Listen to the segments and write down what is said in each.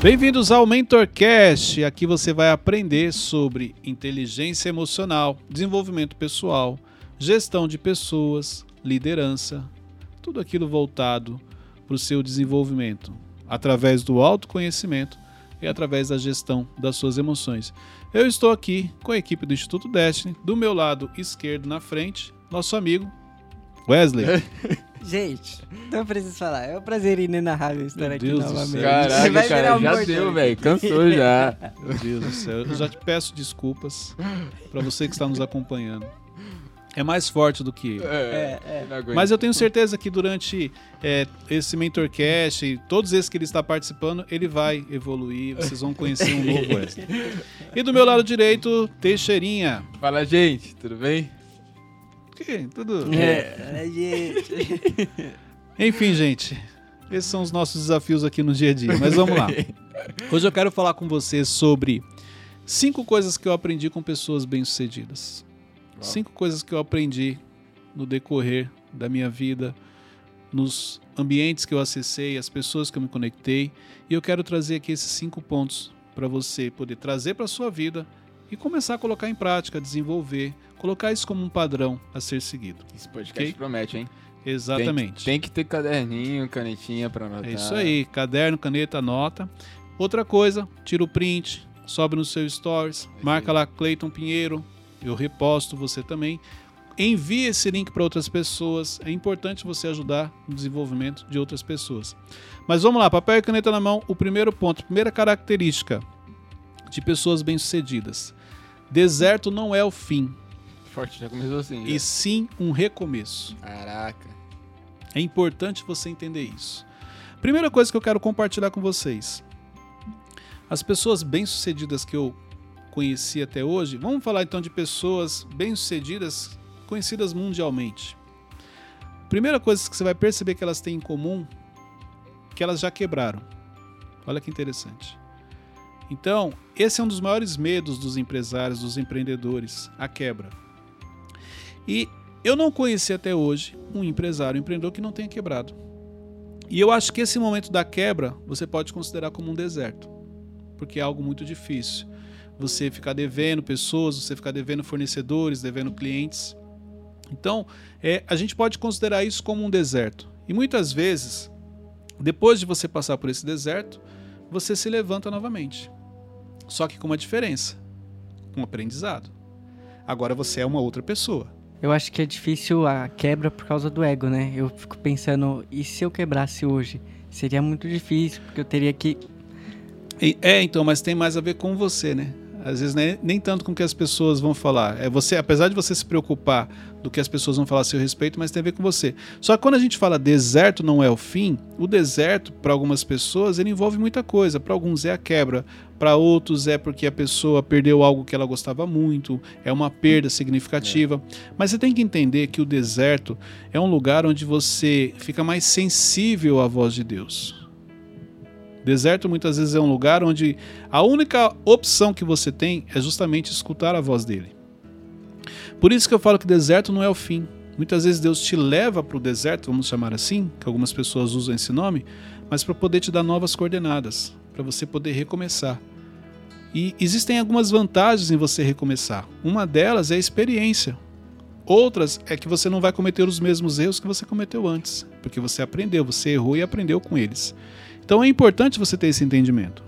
Bem-vindos ao MentorCast. Aqui você vai aprender sobre inteligência emocional, desenvolvimento pessoal, gestão de pessoas, liderança, tudo aquilo voltado para o seu desenvolvimento, através do autoconhecimento e através da gestão das suas emoções. Eu estou aqui com a equipe do Instituto Destiny, do meu lado esquerdo na frente, nosso amigo Wesley. Gente, não preciso falar. É um prazer inenarrável estar Meu aqui Deus do novamente. Caraca, vai virar cara, um já bordão deu, velho. Cansou já. Meu Deus do céu, eu já te peço desculpas para você que está nos acompanhando. É mais forte do que eu. É, é. aguento. Mas eu tenho certeza que durante é, esse MentorCast e todos esses que ele está participando, ele vai evoluir, vocês vão conhecer um novo Wesley. E do meu lado direito, Teixeirinha. Fala, gente, tudo bem? Que, tudo... É, é, gente. Enfim, gente, esses são os nossos desafios aqui no dia a dia. Mas vamos lá. Hoje eu quero falar com vocês sobre cinco coisas que eu aprendi com pessoas bem-sucedidas. Cinco coisas que eu aprendi no decorrer da minha vida, nos ambientes que eu acessei, as pessoas que eu me conectei. E eu quero trazer aqui esses cinco pontos para você poder trazer para sua vida e começar a colocar em prática, desenvolver, colocar isso como um padrão a ser seguido. Esse podcast Ok. promete, hein? Exatamente. Tem, tem que ter caderninho, canetinha pra anotar. É isso aí, caderno, caneta, anota. Outra coisa, tira o print, sobe no seu stories, É marca lá Cleiton Pinheiro, eu reposto você também. Envie esse link para outras pessoas. É importante você ajudar no desenvolvimento de outras pessoas. Mas vamos lá, papel e caneta na mão. O primeiro ponto, primeira característica de pessoas bem-sucedidas. Deserto não é o fim, Forte, já começou assim. e já. sim um recomeço. Caraca. É importante você entender isso. Primeira coisa que eu quero compartilhar com vocês. As pessoas bem-sucedidas que eu conheci até hoje, vamos falar então de pessoas bem-sucedidas conhecidas mundialmente. Primeira coisa que você vai perceber que elas têm em comum, que elas já quebraram. Olha que interessante. Então, esse é um dos maiores medos dos empresários, dos empreendedores, a quebra. E eu não conheci até hoje um empresário, um empreendedor que não tenha quebrado. E eu acho que esse momento da quebra você pode considerar como um deserto, porque é algo muito difícil. Você ficar devendo pessoas, você ficar devendo fornecedores, devendo clientes. Então, é, a gente pode considerar isso como um deserto. E muitas vezes, depois de você passar por esse deserto, você se levanta novamente. Só que com uma diferença, um aprendizado. Agora você é uma outra pessoa. Eu acho que é difícil a quebra por causa do ego, né? Eu fico pensando, e se eu quebrasse hoje? Seria muito difícil, porque eu teria que. É, então, mas tem mais a ver com você, né? Às vezes nem, nem tanto com o que as pessoas vão falar. É você, apesar de você se preocupar do que as pessoas vão falar a seu respeito, mas tem a ver com você. Só que quando a gente fala deserto não é o fim, o deserto para algumas pessoas ele envolve muita coisa. Para alguns é a quebra, para outros é porque a pessoa perdeu algo que ela gostava muito, é uma perda significativa. Mas você tem que entender que o deserto é um lugar onde você fica mais sensível à voz de Deus. Deserto muitas vezes é um lugar onde a única opção que você tem é justamente escutar a voz dele. Por isso que eu falo que deserto não é o fim. Muitas vezes Deus te leva para o deserto, vamos chamar assim, que algumas pessoas usam esse nome, mas para poder te dar novas coordenadas, para você poder recomeçar. E existem algumas vantagens em você recomeçar. Uma delas é a experiência. Outras é que você não vai cometer os mesmos erros que você cometeu antes, porque você aprendeu, você errou e aprendeu com eles. Então é importante você ter esse entendimento.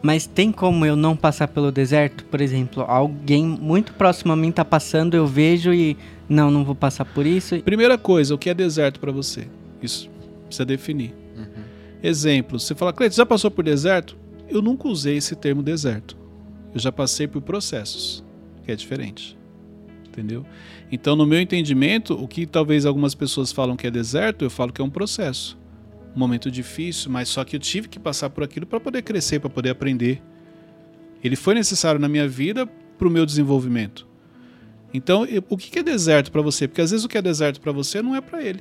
Mas tem como eu não passar pelo deserto? Por exemplo, alguém muito próximo a mim tá passando, eu vejo e. Não, não vou passar por isso. Primeira coisa, o que é deserto para você? Isso precisa definir. Uhum. Exemplo, você fala, Cleiton, já passou por deserto? Eu nunca usei esse termo deserto. Eu já passei por processos, que é diferente. Entendeu? Então, no meu entendimento, o que talvez algumas pessoas falam que é deserto, eu falo que é um processo. Um momento difícil, mas só que eu tive que passar por aquilo para poder crescer, para poder aprender. Ele foi necessário na minha vida para o meu desenvolvimento. Então, o que é deserto para você? Porque às vezes o que é deserto para você não é para ele.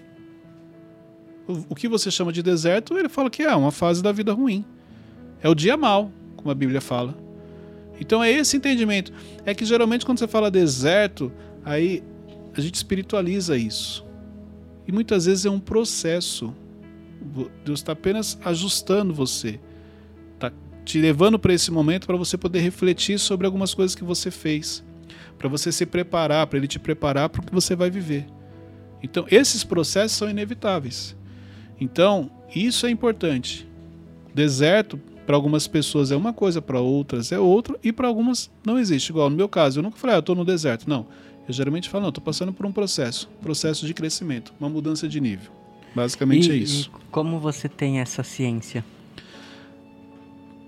O, o que você chama de deserto, ele fala que é uma fase da vida ruim. É o dia mal, como a Bíblia fala. Então é esse entendimento. É que geralmente quando você fala deserto, aí a gente espiritualiza isso. E muitas vezes é um processo. Deus está apenas ajustando você. te levando para esse momento para você poder refletir sobre algumas coisas que você fez, para você se preparar, para ele te preparar para o que você vai viver. Então, esses processos são inevitáveis. Então, isso é importante. Deserto, para algumas pessoas é uma coisa, para outras é outra, e para algumas não existe. Igual no meu caso, eu nunca falei, ah, eu estou no deserto. Não. Eu geralmente falo, não, estou passando por um processo, processo de crescimento, uma mudança de nível. Basicamente E- é isso. E como você tem essa ciência?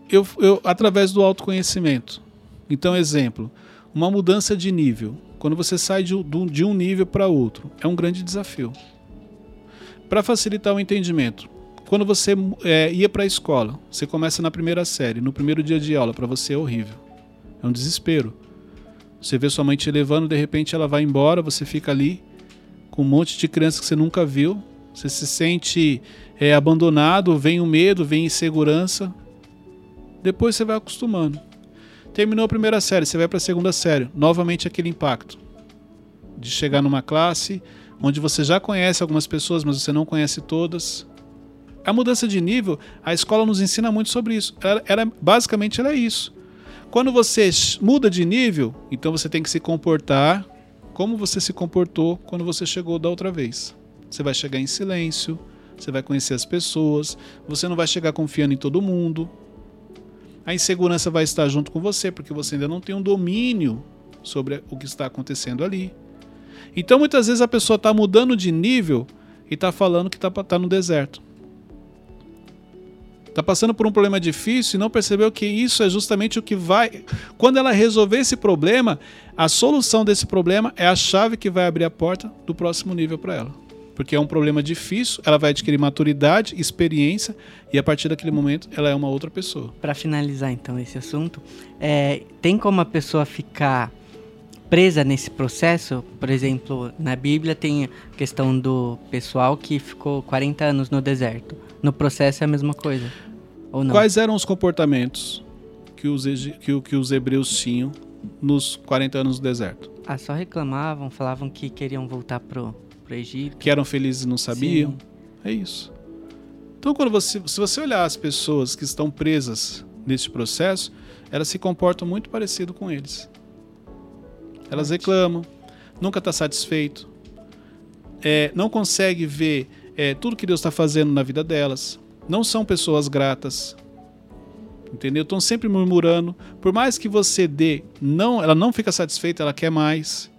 eu, eu através do autoconhecimento. Então, exemplo, uma mudança de nível. Quando você sai de, um- de um nível para outro, é um grande desafio. Para facilitar o entendimento, quando você é, ia para a escola, você começa na primeira série, no primeiro dia de aula, para você é horrível. É um desespero. Você vê sua mãe te levando, de repente ela vai embora, você fica ali com um monte de crianças que você nunca viu, você se sente é, abandonado, vem o medo, vem a insegurança, depois você vai acostumando. Terminou a primeira série, você vai para a segunda série. Novamente aquele impacto de chegar numa classe onde você já conhece algumas pessoas, mas você não conhece todas. A mudança de nível, a escola nos ensina muito sobre isso. Ela, ela- basicamente ela é isso. Quando você muda de nível, então você tem que se comportar como você se comportou quando você chegou da outra vez. Você vai chegar em silêncio, você vai conhecer as pessoas, você não vai chegar confiando em todo mundo, a insegurança vai estar junto com você, porque você ainda não tem um domínio sobre o que está acontecendo ali. Então, muitas vezes a pessoa está mudando de nível e está falando que está tá no deserto. Está passando por um problema difícil e não percebeu que isso é justamente o que vai. Quando ela resolver esse problema, a solução desse problema é a chave que vai abrir a porta do próximo nível para ela. Porque é um problema difícil, ela vai adquirir maturidade, experiência e a partir daquele momento ela é uma outra pessoa. Para finalizar então esse assunto, é, tem como a pessoa ficar presa nesse processo? Por exemplo, na Bíblia tem a questão do pessoal que ficou 40 anos no deserto. No processo é a mesma coisa? Ou não? Quais eram os comportamentos que os, que, que os hebreus tinham nos 40 anos do deserto? Ah, só reclamavam, falavam que queriam voltar pro, pro Egito. Que eram felizes e não sabiam? Sim. É isso. Então, quando você, se você olhar as pessoas que estão presas nesse processo, elas se comportam muito parecido com eles. Elas reclamam, nunca está satisfeito, é, não consegue ver é, tudo que Deus está fazendo na vida delas, não são pessoas gratas, entendeu? Estão sempre murmurando. Por mais que você dê, não, ela não fica satisfeita, ela quer mais.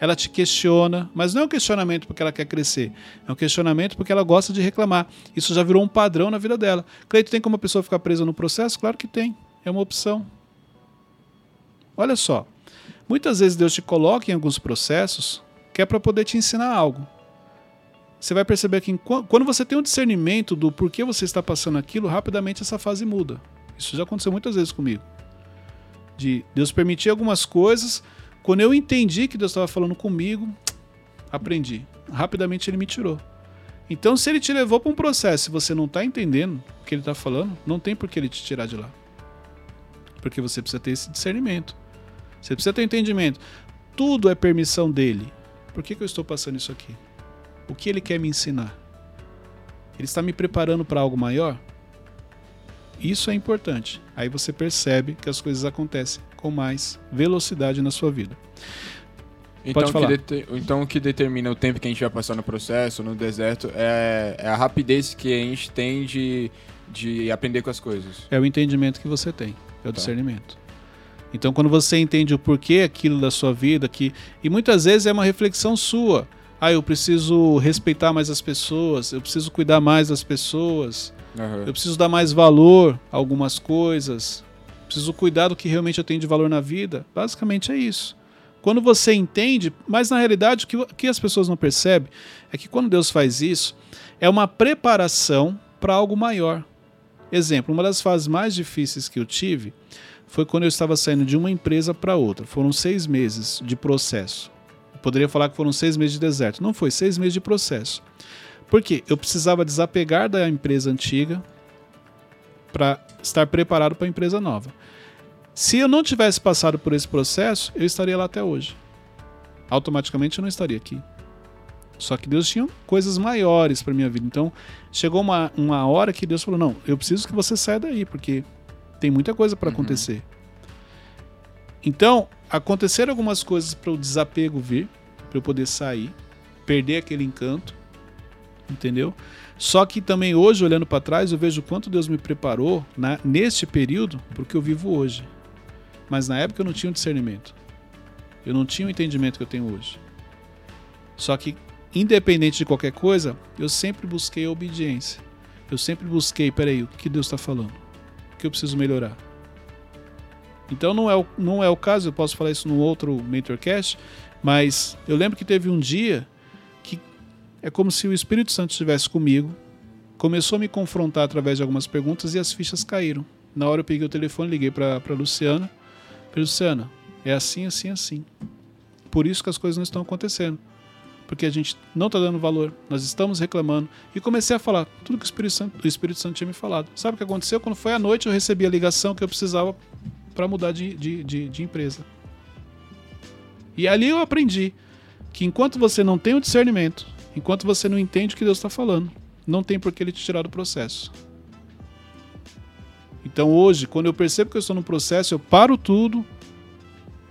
Ela te questiona, mas não é um questionamento porque ela quer crescer, é um questionamento porque ela gosta de reclamar. Isso já virou um padrão na vida dela. Cleito, tem como a pessoa ficar presa no processo? Claro que tem. É uma opção. Olha só. Muitas vezes Deus te coloca em alguns processos que é para poder te ensinar algo. Você vai perceber que quando você tem um discernimento do porquê você está passando aquilo, rapidamente essa fase muda. Isso já aconteceu muitas vezes comigo. De Deus permitir algumas coisas, quando eu entendi que Deus estava falando comigo, aprendi. Rapidamente ele me tirou. Então, se ele te levou para um processo e você não está entendendo o que ele está falando, não tem por que ele te tirar de lá. Porque você precisa ter esse discernimento. Você precisa ter entendimento. Tudo é permissão dele. Por que, que eu estou passando isso aqui? O que ele quer me ensinar? Ele está me preparando para algo maior? Isso é importante. Aí você percebe que as coisas acontecem com mais velocidade na sua vida. Então, Pode o que falar. dete- então o que determina o tempo que a gente vai passar no processo, no deserto, é, é a rapidez que a gente tem de, de aprender com as coisas. É o entendimento que você tem, é o Tá. discernimento. Então, quando você entende o porquê aquilo da sua vida, que e muitas vezes é uma reflexão sua. Ah, eu preciso respeitar mais as pessoas, eu preciso cuidar mais das pessoas, Aham. eu preciso dar mais valor a algumas coisas, preciso cuidar do que realmente eu tenho de valor na vida. Basicamente é isso. Quando você entende, mas na realidade o que, que as pessoas não percebem é que quando Deus faz isso, é uma preparação para algo maior. Exemplo, uma das fases mais difíceis que eu tive foi quando eu estava saindo de uma empresa para outra. Foram seis meses de processo. Eu poderia falar que foram seis meses de deserto. Não foi, seis meses de processo. Por quê? Eu precisava desapegar da empresa antiga para estar preparado para a empresa nova. Se eu não tivesse passado por esse processo, eu estaria lá até hoje. Automaticamente eu não estaria aqui. Só que Deus tinha coisas maiores para minha vida. Então, chegou uma, uma hora que Deus falou: Não, eu preciso que você saia daí, porque Tem muita coisa para Uhum. acontecer. Então, aconteceram algumas coisas para o desapego vir, para eu poder sair, perder aquele encanto, entendeu? Só que também hoje, olhando para trás, eu vejo quanto Deus me preparou na, neste período para o que eu vivo hoje. Mas na época eu não tinha o discernimento. Eu não tinha o entendimento que eu tenho hoje. Só que, independente de qualquer coisa, eu sempre busquei a obediência. Eu sempre busquei, peraí, o que Deus está falando? O que eu preciso melhorar? Então não é, o, não é o caso, eu posso falar isso num outro Mentorcast, mas eu lembro que teve um dia é como se o Espírito Santo estivesse comigo, começou a me confrontar através de algumas perguntas e as fichas caíram. Na hora eu peguei o telefone, liguei para Luciana. Falei, Luciana, é assim, assim, assim. Por isso que as coisas não estão acontecendo. Porque a gente não está dando valor, nós estamos reclamando. E comecei a falar tudo que o Espírito, Santo, o Espírito Santo tinha me falado. Sabe o que aconteceu? Quando foi à noite, eu recebi a ligação que eu precisava para mudar de, de, de, de empresa. E ali eu aprendi que enquanto você não tem o discernimento, enquanto você não entende o que Deus está falando, não tem por que ele te tirar do processo. Então hoje, quando eu percebo que eu estou no processo, eu paro tudo,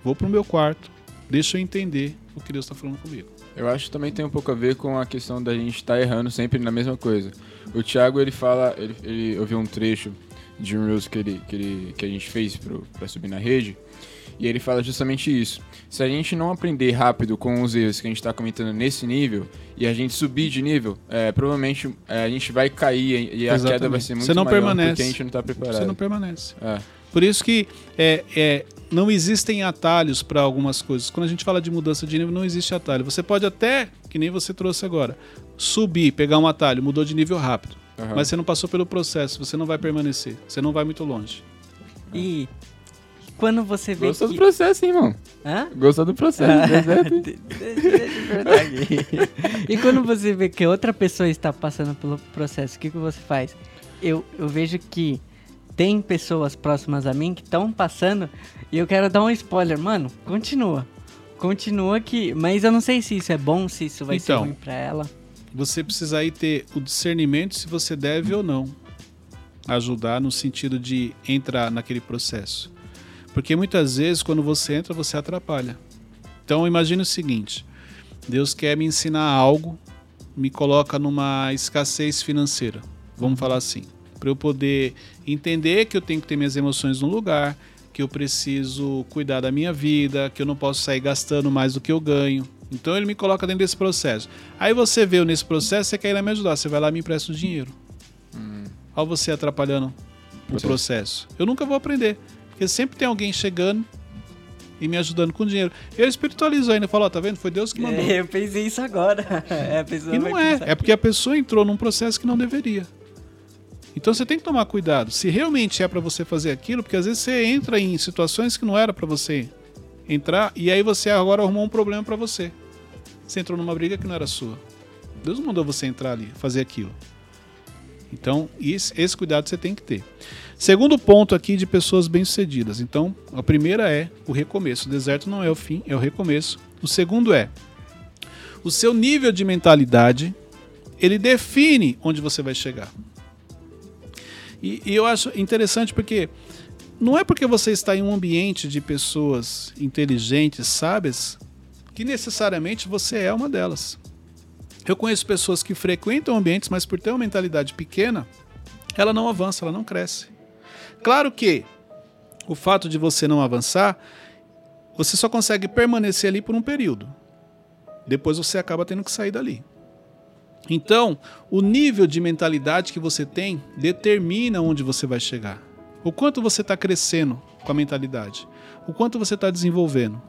vou para o meu quarto, deixo eu entender o que Deus está falando comigo. Eu acho que também tem um pouco a ver com a questão da gente estar errando sempre na mesma coisa. O Thiago, ele fala, ele, ele eu vi um trecho de um Reels que, ele, que, ele, que a gente fez para subir na rede, e ele fala justamente isso. Se a gente não aprender rápido com os erros que a gente está comentando nesse nível, e a gente subir de nível, é, provavelmente é, a gente vai cair e a Exatamente. queda vai ser muito Você não maior permanece. porque a gente não está preparado. Você não permanece. É. Por isso que é, é, não existem atalhos para algumas coisas. Quando a gente fala de mudança de nível, não existe atalho. Você pode até, que nem você trouxe agora, subir, pegar um atalho, mudou de nível rápido. Aham. Mas você não passou pelo processo, você não vai permanecer. Você não vai muito longe. E quando você vê Gostou que... do processo, hein, irmão? Hã? Gostou do processo, deserto, hein? De- de- de verdade. e quando você vê que outra pessoa está passando pelo processo, o que, que você faz? Eu, eu vejo que tem pessoas próximas a mim que estão passando e eu quero dar um spoiler. Mano, continua. Continua que. Mas eu não sei se isso é bom, se isso vai Então. ser ruim pra ela. Você precisa aí ter o discernimento se você deve ou não ajudar no sentido de entrar naquele processo. Porque muitas vezes, quando você entra, você atrapalha. Então, imagine o seguinte: Deus quer me ensinar algo, me coloca numa escassez financeira, vamos falar assim, para eu poder entender que eu tenho que ter minhas emoções no lugar, que eu preciso cuidar da minha vida, que eu não posso sair gastando mais do que eu ganho. Então ele me coloca dentro desse processo. Aí você veio nesse processo, você quer ir lá me ajudar, você vai lá e me empresta o dinheiro. Olha você atrapalhando o Processo. processo. Eu nunca vou aprender, porque sempre tem alguém chegando e me ajudando com dinheiro. Eu espiritualizo ainda, falo, ó, tá vendo? Foi Deus que mandou. É, eu pensei isso agora. É, a pessoa E não é, é porque a pessoa entrou num processo que não deveria. Então você tem que tomar cuidado. Se realmente é pra você fazer aquilo, porque às vezes você entra em situações que não era pra você entrar e aí você agora arrumou um problema pra você. Você entrou numa briga que não era sua. Deus não mandou você entrar ali, fazer aquilo. Então, esse, cuidado você tem que ter. Segundo ponto aqui de pessoas bem-sucedidas. Então, a primeira é o recomeço. O deserto não é o fim, é o recomeço. O segundo é o seu nível de mentalidade, ele define onde você vai chegar. E, e eu acho interessante porque não é porque você está em um ambiente de pessoas inteligentes, sábias, que necessariamente você é uma delas. Eu conheço pessoas que frequentam ambientes, mas por ter uma mentalidade pequena, ela não avança, ela não cresce. Claro que o fato de você não avançar, você só consegue permanecer ali por um período. Depois você acaba tendo que sair dali. Então, o nível de mentalidade que você tem determina onde você vai chegar. O quanto você está crescendo com a mentalidade. O quanto você está desenvolvendo.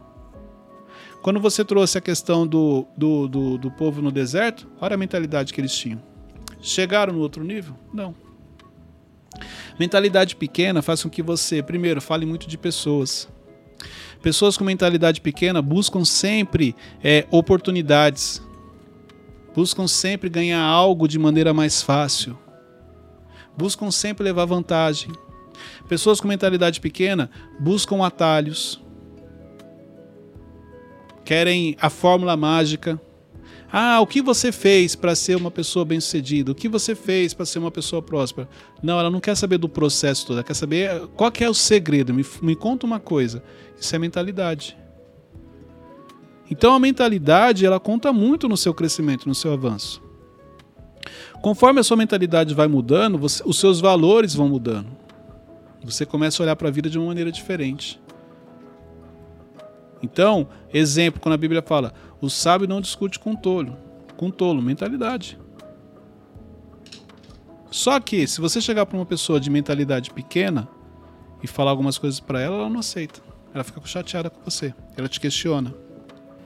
Quando você trouxe a questão do, do, do, do povo no deserto, olha a mentalidade que eles tinham. Chegaram no outro nível? Não. Mentalidade pequena faz com que você, primeiro, fale muito de pessoas. Pessoas com mentalidade pequena buscam sempre é, oportunidades, buscam sempre ganhar algo de maneira mais fácil, buscam sempre levar vantagem. Pessoas com mentalidade pequena buscam atalhos, querem a fórmula mágica. Ah, o que você fez para ser uma pessoa bem-sucedida? O que você fez para ser uma pessoa próspera? Não, ela não quer saber do processo todo, ela quer saber qual que é o segredo. Me, me conta uma coisa. Isso é mentalidade. Então a mentalidade, ela conta muito no seu crescimento, no seu avanço. Conforme a sua mentalidade vai mudando, você, os seus valores vão mudando. Você começa a olhar para a vida de uma maneira diferente. Então, exemplo, quando a Bíblia fala, o sábio não discute com tolo. Com tolo, mentalidade. Só que, se você chegar para uma pessoa de mentalidade pequena e falar algumas coisas para ela, ela não aceita. Ela fica chateada com você. Ela te questiona.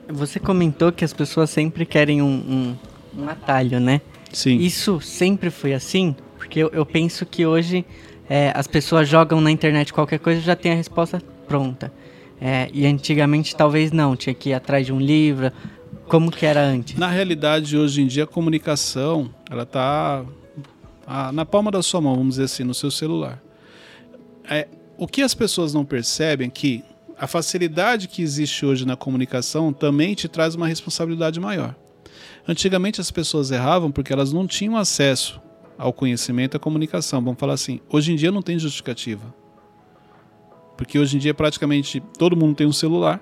Você comentou que as pessoas sempre querem um, um, um atalho, né? Sim. Isso sempre foi assim? Porque eu, eu penso que hoje é, as pessoas jogam na internet qualquer coisa e já tem a resposta pronta. É, e antigamente talvez não, tinha que ir atrás de um livro. Como que era antes? Na realidade, hoje em dia, a comunicação ela está na palma da sua mão, vamos dizer assim, no seu celular. É, o que as pessoas não percebem é que a facilidade que existe hoje na comunicação também te traz uma responsabilidade maior. Antigamente as pessoas erravam porque elas não tinham acesso ao conhecimento e à comunicação. Vamos falar assim, hoje em dia não tem justificativa. Porque hoje em dia praticamente todo mundo tem um celular.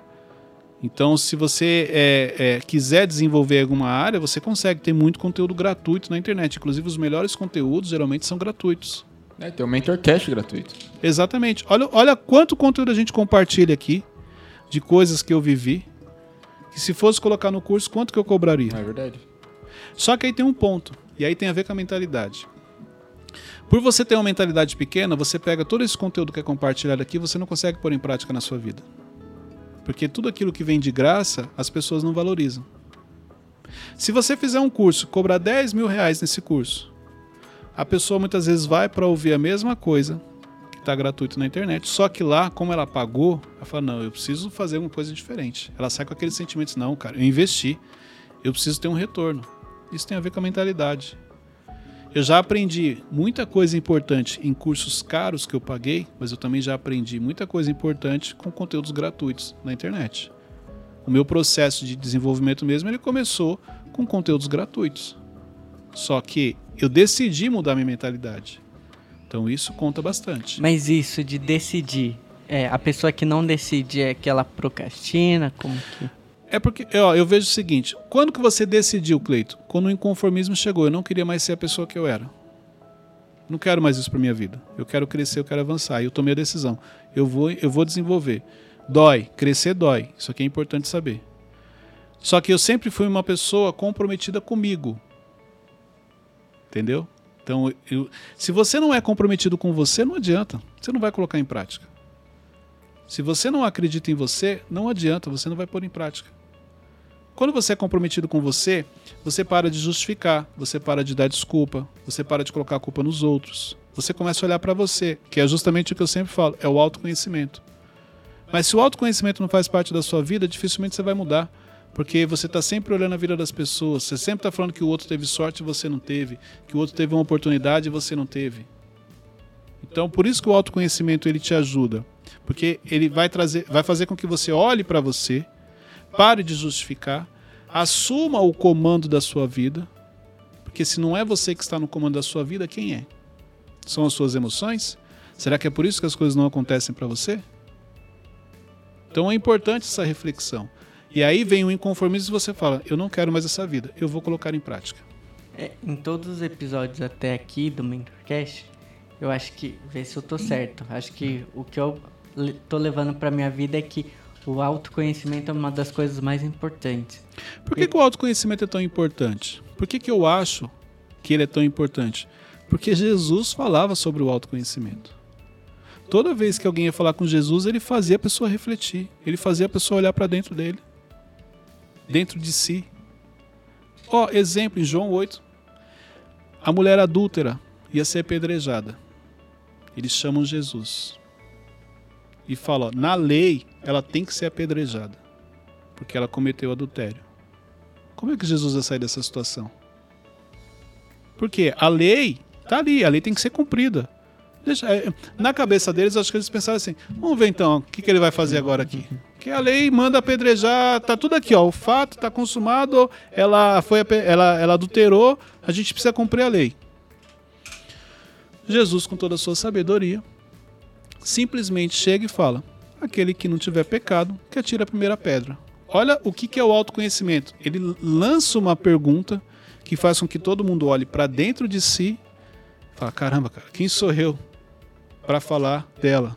Então, se você é, é, quiser desenvolver alguma área, você consegue. Tem muito conteúdo gratuito na internet. Inclusive, os melhores conteúdos geralmente são gratuitos. É, tem o Mentorcast gratuito. Exatamente. Olha, olha quanto conteúdo a gente compartilha aqui de coisas que eu vivi. Que se fosse colocar no curso, quanto que eu cobraria? É verdade. Só que aí tem um ponto. E aí tem a ver com a mentalidade. Por você ter uma mentalidade pequena, você pega todo esse conteúdo que é compartilhado aqui, você não consegue pôr em prática na sua vida. Porque tudo aquilo que vem de graça, as pessoas não valorizam. Se você fizer um curso, cobrar 10 mil reais nesse curso, a pessoa muitas vezes vai para ouvir a mesma coisa que está gratuito na internet, só que lá, como ela pagou, ela fala: não, eu preciso fazer uma coisa diferente. Ela sai com aqueles sentimentos: não, cara, eu investi, eu preciso ter um retorno. Isso tem a ver com a mentalidade. Eu já aprendi muita coisa importante em cursos caros que eu paguei, mas eu também já aprendi muita coisa importante com conteúdos gratuitos na internet. O meu processo de desenvolvimento mesmo ele começou com conteúdos gratuitos. Só que eu decidi mudar minha mentalidade. Então isso conta bastante. Mas isso de decidir, é, a pessoa que não decide é que ela procrastina, como que... É porque, ó, eu vejo o seguinte: quando que você decidiu, Cleito? Quando o inconformismo chegou, eu não queria mais ser a pessoa que eu era. Não quero mais isso para minha vida. Eu quero crescer, eu quero avançar. E eu tomei a decisão. Eu vou, eu vou desenvolver. Dói, crescer dói. Isso aqui é importante saber. Só que eu sempre fui uma pessoa comprometida comigo. Entendeu? Então, eu, se você não é comprometido com você, não adianta. Você não vai colocar em prática. Se você não acredita em você, não adianta, você não vai pôr em prática. Quando você é comprometido com você, você para de justificar, você para de dar desculpa, você para de colocar a culpa nos outros. Você começa a olhar para você, que é justamente o que eu sempre falo, é o autoconhecimento. Mas se o autoconhecimento não faz parte da sua vida, dificilmente você vai mudar. Porque você está sempre olhando a vida das pessoas, você sempre está falando que o outro teve sorte e você não teve, que o outro teve uma oportunidade e você não teve. Então, por isso que o autoconhecimento ele te ajuda, porque ele vai trazer, vai fazer com que você olhe para você, Pare de justificar. Assuma o comando da sua vida. Porque se não é você que está no comando da sua vida, quem é? São as suas emoções? Será que é por isso que as coisas não acontecem para você? Então é importante essa reflexão. E aí vem o inconformismo e você fala: Eu não quero mais essa vida, eu vou colocar em prática. É, em todos os episódios até aqui do Mentorcast, eu acho que, vê se eu tô certo, acho que o que eu tô levando para minha vida é que o autoconhecimento é uma das coisas mais importantes. Por que, que o autoconhecimento é tão importante? Por que, que eu acho que ele é tão importante? Porque Jesus falava sobre o autoconhecimento. Toda vez que alguém ia falar com Jesus, ele fazia a pessoa refletir, ele fazia a pessoa olhar para dentro dele, dentro de si. Ó, exemplo em João 8. A mulher adúltera ia ser apedrejada. Eles chamam Jesus e fala: ó, na lei ela tem que ser apedrejada, porque ela cometeu adultério. Como é que Jesus vai sair dessa situação? Porque a lei está ali, a lei tem que ser cumprida. Deixa, é, na cabeça deles, acho que eles pensaram assim: vamos ver então o que, que ele vai fazer agora aqui. Que a lei manda apedrejar, tá tudo aqui, ó. O fato tá consumado, ela foi ela, ela adulterou, a gente precisa cumprir a lei. Jesus, com toda a sua sabedoria, simplesmente chega e fala: aquele que não tiver pecado, que atira a primeira pedra. Olha o que, é o autoconhecimento. Ele lança uma pergunta que faz com que todo mundo olhe para dentro de si e fala: caramba, cara, quem sou eu para falar dela?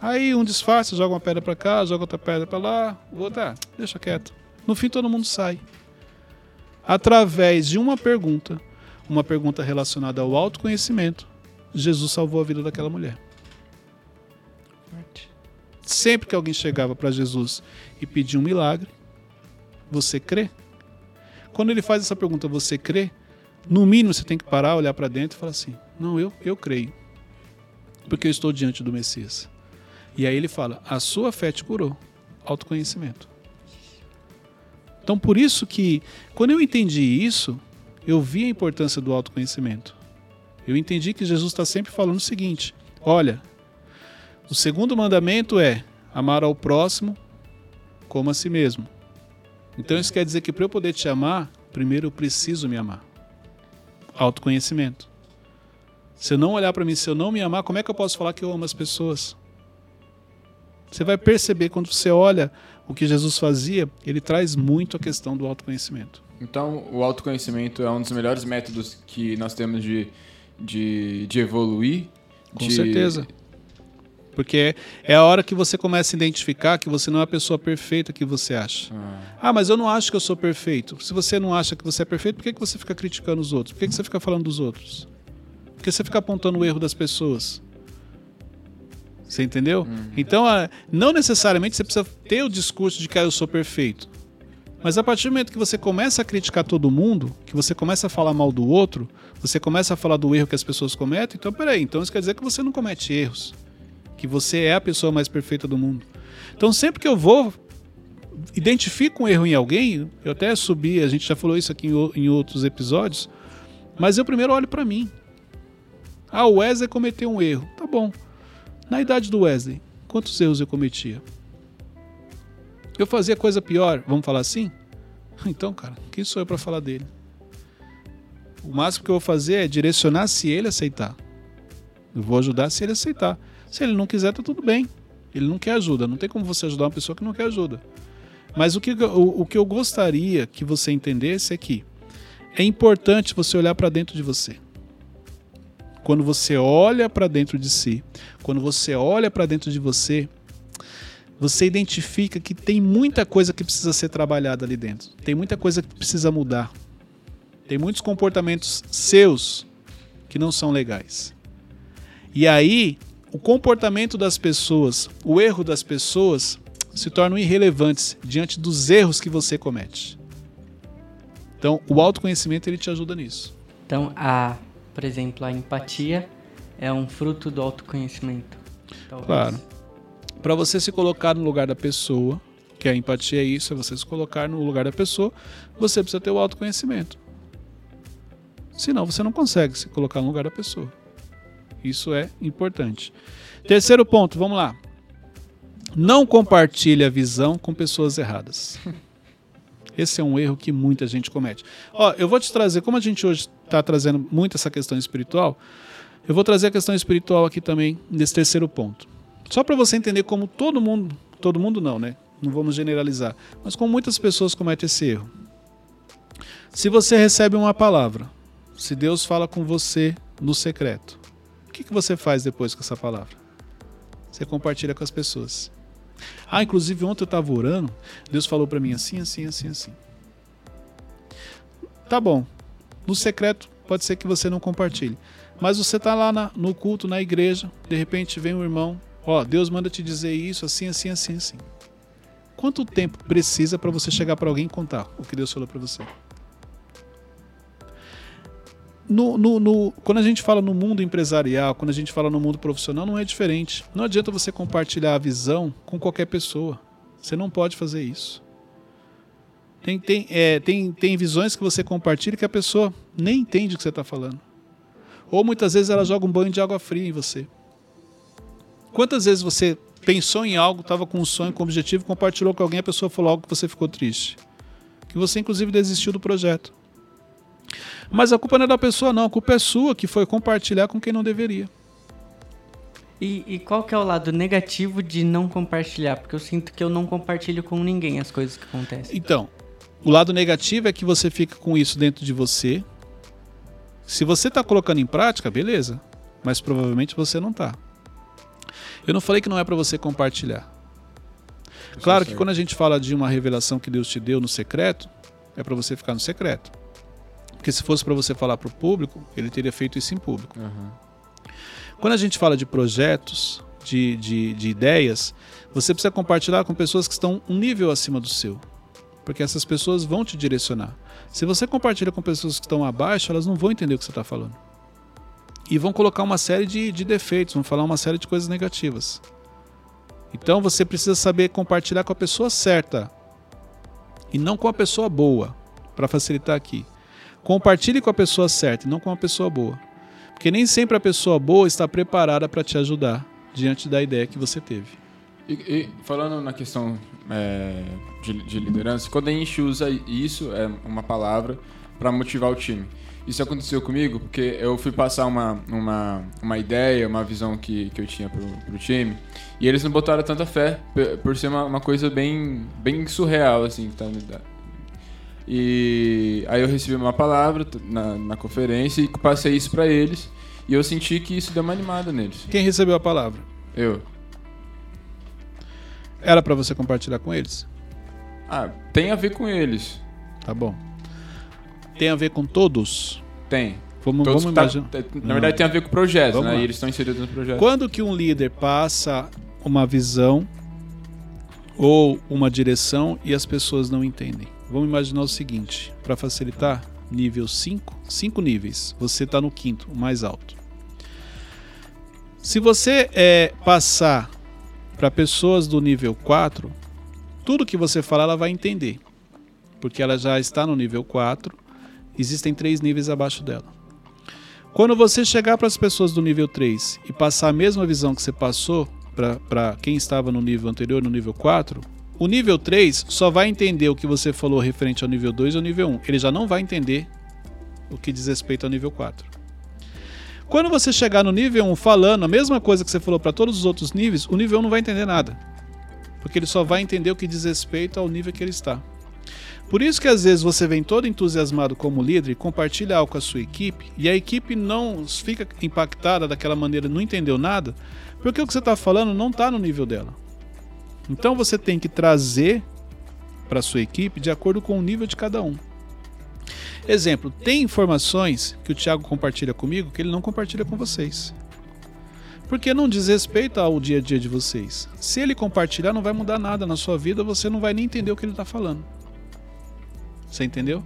Aí um disfarce, joga uma pedra para cá, joga outra pedra para lá, o outro, ah, deixa quieto. No fim todo mundo sai. Através de uma pergunta, uma pergunta relacionada ao autoconhecimento, Jesus salvou a vida daquela mulher. Sempre que alguém chegava para Jesus e pedia um milagre, você crê? Quando ele faz essa pergunta, você crê? No mínimo você tem que parar, olhar para dentro e falar assim: Não, eu, eu creio. Porque eu estou diante do Messias. E aí ele fala: A sua fé te curou. Autoconhecimento. Então, por isso que, quando eu entendi isso, eu vi a importância do autoconhecimento. Eu entendi que Jesus está sempre falando o seguinte: olha, o segundo mandamento é amar ao próximo como a si mesmo. Então isso quer dizer que para eu poder te amar, primeiro eu preciso me amar. Autoconhecimento. Se eu não olhar para mim, se eu não me amar, como é que eu posso falar que eu amo as pessoas? Você vai perceber quando você olha o que Jesus fazia, ele traz muito a questão do autoconhecimento. Então, o autoconhecimento é um dos melhores métodos que nós temos de, de, de evoluir. Com de, certeza porque é a hora que você começa a identificar que você não é a pessoa perfeita que você acha. Ah, ah mas eu não acho que eu sou perfeito. Se você não acha que você é perfeito, por que, que você fica criticando os outros? Por que, que você fica falando dos outros? Por que você fica apontando o erro das pessoas? Você entendeu? Uhum. Então, não necessariamente você precisa ter o discurso de que ah, eu sou perfeito. Mas a partir do momento que você começa a criticar todo mundo, que você começa a falar mal do outro, você começa a falar do erro que as pessoas cometem, então peraí, então isso quer dizer que você não comete erros que você é a pessoa mais perfeita do mundo. Então, sempre que eu vou identifico um erro em alguém, eu até subi, a gente já falou isso aqui em, outros episódios, mas eu primeiro olho para mim. Ah, o Wesley cometeu um erro. Tá bom. Na idade do Wesley, quantos erros eu cometia? Eu fazia coisa pior, vamos falar assim? Então, cara, quem sou eu para falar dele? O máximo que eu vou fazer é direcionar se ele aceitar. Eu vou ajudar se ele aceitar. Se ele não quiser, tá tudo bem. Ele não quer ajuda. Não tem como você ajudar uma pessoa que não quer ajuda. Mas o que, o, o que eu gostaria que você entendesse é que é importante você olhar para dentro de você. Quando você olha para dentro de si, quando você olha para dentro de você, você identifica que tem muita coisa que precisa ser trabalhada ali dentro. Tem muita coisa que precisa mudar. Tem muitos comportamentos seus que não são legais. E aí o comportamento das pessoas, o erro das pessoas se tornam irrelevantes diante dos erros que você comete. Então, o autoconhecimento ele te ajuda nisso. Então, a, por exemplo, a empatia é um fruto do autoconhecimento. Talvez. Claro. Para você se colocar no lugar da pessoa, que a empatia é isso, é você se colocar no lugar da pessoa, você precisa ter o autoconhecimento. Senão você não consegue se colocar no lugar da pessoa. Isso é importante. Terceiro ponto, vamos lá. Não compartilhe a visão com pessoas erradas. Esse é um erro que muita gente comete. Ó, eu vou te trazer, como a gente hoje está trazendo muito essa questão espiritual, eu vou trazer a questão espiritual aqui também nesse terceiro ponto. Só para você entender como todo mundo, todo mundo não, né? Não vamos generalizar, mas como muitas pessoas cometem esse erro. Se você recebe uma palavra, se Deus fala com você no secreto, que, que você faz depois com essa palavra? Você compartilha com as pessoas. Ah, inclusive ontem eu estava orando, Deus falou para mim assim, assim, assim, assim. Tá bom. No secreto pode ser que você não compartilhe. Mas você está lá na, no culto, na igreja, de repente vem um irmão, ó, Deus manda te dizer isso, assim, assim, assim, assim. Quanto tempo precisa para você chegar para alguém e contar o que Deus falou para você? No, no, no, quando a gente fala no mundo empresarial, quando a gente fala no mundo profissional, não é diferente. Não adianta você compartilhar a visão com qualquer pessoa. Você não pode fazer isso. Tem, tem, é, tem, tem visões que você compartilha que a pessoa nem entende o que você está falando. Ou muitas vezes ela joga um banho de água fria em você. Quantas vezes você pensou em algo, estava com um sonho, com um objetivo, compartilhou com alguém, a pessoa falou algo que você ficou triste? Que você, inclusive, desistiu do projeto. Mas a culpa não é da pessoa, não. A culpa é sua, que foi compartilhar com quem não deveria. E, e, qual que é o lado negativo de não compartilhar? Porque eu sinto que eu não compartilho com ninguém as coisas que acontecem. Então, o lado negativo é que você fica com isso dentro de você. Se você está colocando em prática, beleza. Mas provavelmente você não está. Eu não falei que não é para você compartilhar. Claro que quando a gente fala de uma revelação que Deus te deu no secreto, é para você ficar no secreto. Porque se fosse para você falar para o público, ele teria feito isso em público. Uhum. Quando a gente fala de projetos, de, de, de ideias, você precisa compartilhar com pessoas que estão um nível acima do seu. Porque essas pessoas vão te direcionar. Se você compartilha com pessoas que estão abaixo, elas não vão entender o que você está falando. E vão colocar uma série de, de defeitos, vão falar uma série de coisas negativas. Então você precisa saber compartilhar com a pessoa certa e não com a pessoa boa, para facilitar aqui. Compartilhe com a pessoa certa e não com a pessoa boa. Porque nem sempre a pessoa boa está preparada para te ajudar diante da ideia que você teve. E, e falando na questão é, de, de, liderança, quando a gente usa isso, é uma palavra, para motivar o time. Isso aconteceu comigo porque eu fui passar uma, uma, uma ideia, uma visão que, que eu tinha pro, pro time, e eles não botaram tanta fé por ser uma, uma coisa bem, bem surreal, assim, tá, e aí eu recebi uma palavra na, na conferência e passei isso para eles. E eu senti que isso deu uma animada neles. Quem recebeu a palavra? Eu. Era para você compartilhar com eles? Ah, tem a ver com eles. Tá bom. Tem a ver com todos? Tem. Vamos, todos vamos tá, imaginar. Na verdade, tem a ver com o projeto, né? E eles estão inseridos no projeto. Quando que um líder passa uma visão ou uma direção e as pessoas não entendem? Vamos imaginar o seguinte, para facilitar, nível 5, 5 níveis, você está no quinto, o mais alto. Se você é, passar para pessoas do nível 4, tudo que você falar ela vai entender, porque ela já está no nível 4, existem três níveis abaixo dela. Quando você chegar para as pessoas do nível 3 e passar a mesma visão que você passou para quem estava no nível anterior, no nível 4, o nível 3 só vai entender o que você falou referente ao nível 2 ou nível 1. Ele já não vai entender o que diz respeito ao nível 4. Quando você chegar no nível 1 falando a mesma coisa que você falou para todos os outros níveis, o nível 1 não vai entender nada. Porque ele só vai entender o que diz respeito ao nível que ele está. Por isso que às vezes você vem todo entusiasmado como líder e compartilha algo com a sua equipe e a equipe não fica impactada daquela maneira, não entendeu nada, porque o que você está falando não está no nível dela. Então você tem que trazer para sua equipe de acordo com o nível de cada um. Exemplo, tem informações que o Thiago compartilha comigo que ele não compartilha com vocês. Porque não diz respeito ao dia a dia de vocês. Se ele compartilhar, não vai mudar nada na sua vida, você não vai nem entender o que ele está falando. Você entendeu?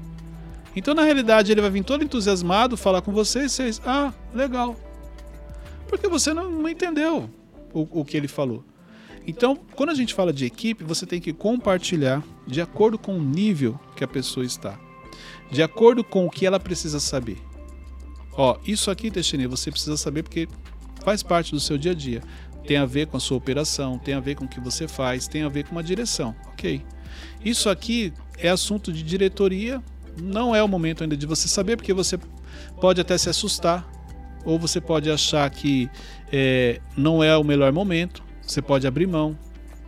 Então, na realidade, ele vai vir todo entusiasmado falar com vocês, vocês, ah, legal. Porque você não, não entendeu o, o que ele falou. Então, quando a gente fala de equipe, você tem que compartilhar de acordo com o nível que a pessoa está, de acordo com o que ela precisa saber. Ó, isso aqui, Teixeira, você precisa saber porque faz parte do seu dia a dia. Tem a ver com a sua operação, tem a ver com o que você faz, tem a ver com uma direção, ok? Isso aqui é assunto de diretoria, não é o momento ainda de você saber, porque você pode até se assustar, ou você pode achar que é, não é o melhor momento, você pode abrir mão.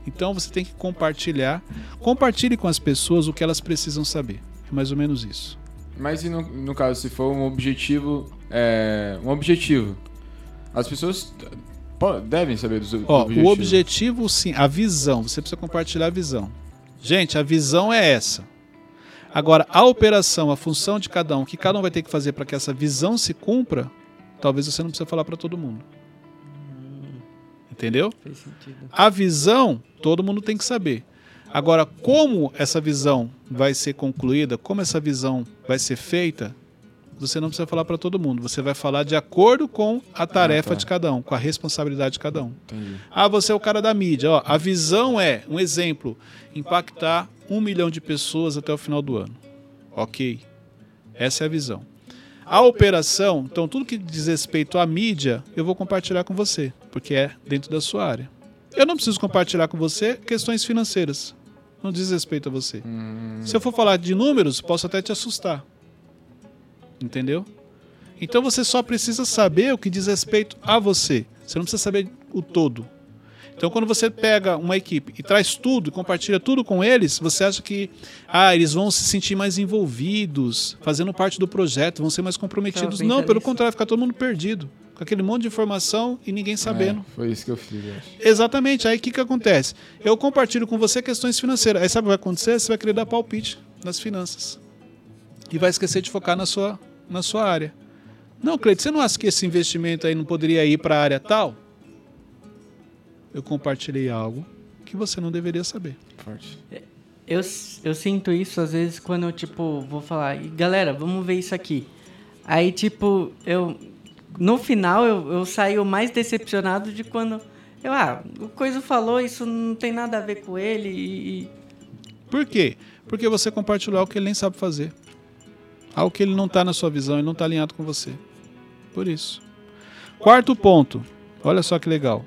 Então você tem que compartilhar. Compartilhe com as pessoas o que elas precisam saber. É mais ou menos isso. Mas e no, no caso, se for um objetivo. É, um objetivo. As pessoas devem saber dos Ó, objetivo. O objetivo, sim, a visão. Você precisa compartilhar a visão. Gente, a visão é essa. Agora, a operação, a função de cada um, o que cada um vai ter que fazer para que essa visão se cumpra, talvez você não precise falar para todo mundo. Entendeu? A visão, todo mundo tem que saber. Agora, como essa visão vai ser concluída, como essa visão vai ser feita, você não precisa falar para todo mundo. Você vai falar de acordo com a tarefa ah, tá. de cada um, com a responsabilidade de cada um. Entendi. Ah, você é o cara da mídia. Ó, a visão é, um exemplo, impactar um milhão de pessoas até o final do ano. Ok. Essa é a visão. A operação, então tudo que diz respeito à mídia, eu vou compartilhar com você, porque é dentro da sua área. Eu não preciso compartilhar com você questões financeiras. Não diz respeito a você. Hum, Se eu for falar de números, posso até te assustar. Entendeu? Então você só precisa saber o que diz respeito a você. Você não precisa saber o todo. Então quando você pega uma equipe e traz tudo, e compartilha tudo com eles, você acha que ah, eles vão se sentir mais envolvidos, fazendo parte do projeto, vão ser mais comprometidos. Não, pelo contrário, fica todo mundo perdido, com aquele monte de informação e ninguém sabendo. é, foi isso que eu fiz, eu acho. Exatamente. Aí o que, que acontece? Eu compartilho com você questões financeiras. Aí sabe o que vai acontecer? Você vai querer dar palpite nas finanças. E vai esquecer de focar na sua, na sua área. Não, Cleide, você não acha que esse investimento aí não poderia ir para a área tal? Eu compartilhei algo que você não deveria saber. Forte. Eu, eu sinto isso às vezes quando eu, tipo, vou falar, "E, galera, vamos ver isso aqui. Aí, tipo, eu. No final eu, eu saio mais decepcionado de quando. Eu, ah, o Coisa falou, isso não tem nada a ver com ele e. e- Por quê? Porque você compartilhou algo que ele nem sabe fazer. Algo que ele não está na sua visão e não está alinhado com você. Por isso. Quarto ponto. Olha só que legal.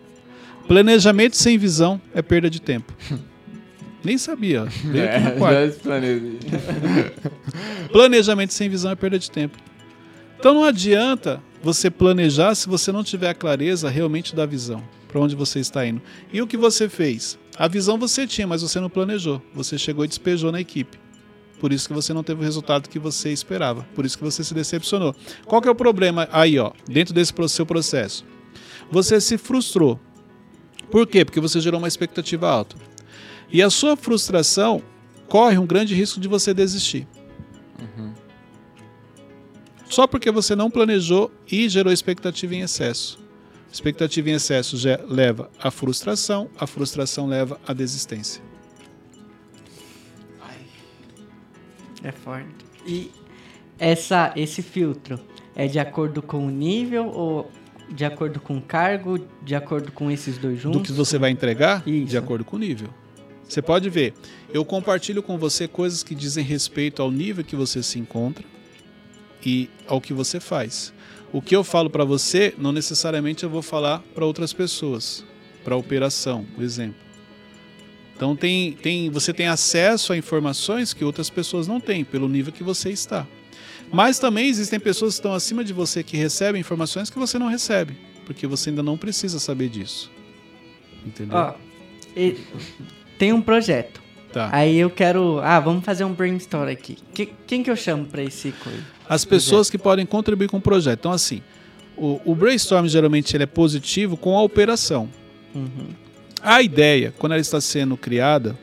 Planejamento sem visão é perda de tempo. Nem sabia. aqui no É, quarto. já. Planejamento sem visão é perda de tempo. Então não adianta você planejar se você não tiver a clareza realmente da visão, para onde você está indo. E o que você fez? A visão você tinha, mas você não planejou. Você chegou e despejou na equipe. Por isso que você não teve o resultado que você esperava. Por isso que você se decepcionou. Qual que é o problema aí, ó, dentro desse seu processo? Você se frustrou. Por quê? Porque você gerou uma expectativa alta. E a sua frustração corre um grande risco de você desistir. Só porque você não planejou e gerou expectativa em excesso. Expectativa em excesso ge- leva à frustração, a frustração leva à desistência. É forte. E essa, esse filtro é de acordo com o nível ou de acordo com o cargo, de acordo com esses dois juntos? Do que você vai entregar, Isso. de acordo com o nível. Você pode ver, eu compartilho com você coisas que dizem respeito ao nível que você se encontra e ao que você faz. O que eu falo para você, não necessariamente eu vou falar para outras pessoas, para a operação, por exemplo. Então tem, tem, você tem acesso a informações que outras pessoas não têm, pelo nível que você está. Mas também existem pessoas que estão acima de você que recebem informações que você não recebe, porque você ainda não precisa saber disso. Entendeu? Ó, tem um projeto. Tá. Aí eu quero. Ah, vamos fazer um brainstorm aqui. Que- quem que eu chamo pra esse coisa? As pessoas que podem contribuir com o projeto. Então, assim, o, o brainstorm geralmente ele é positivo com a operação. Uhum. A ideia, quando ela está sendo criada,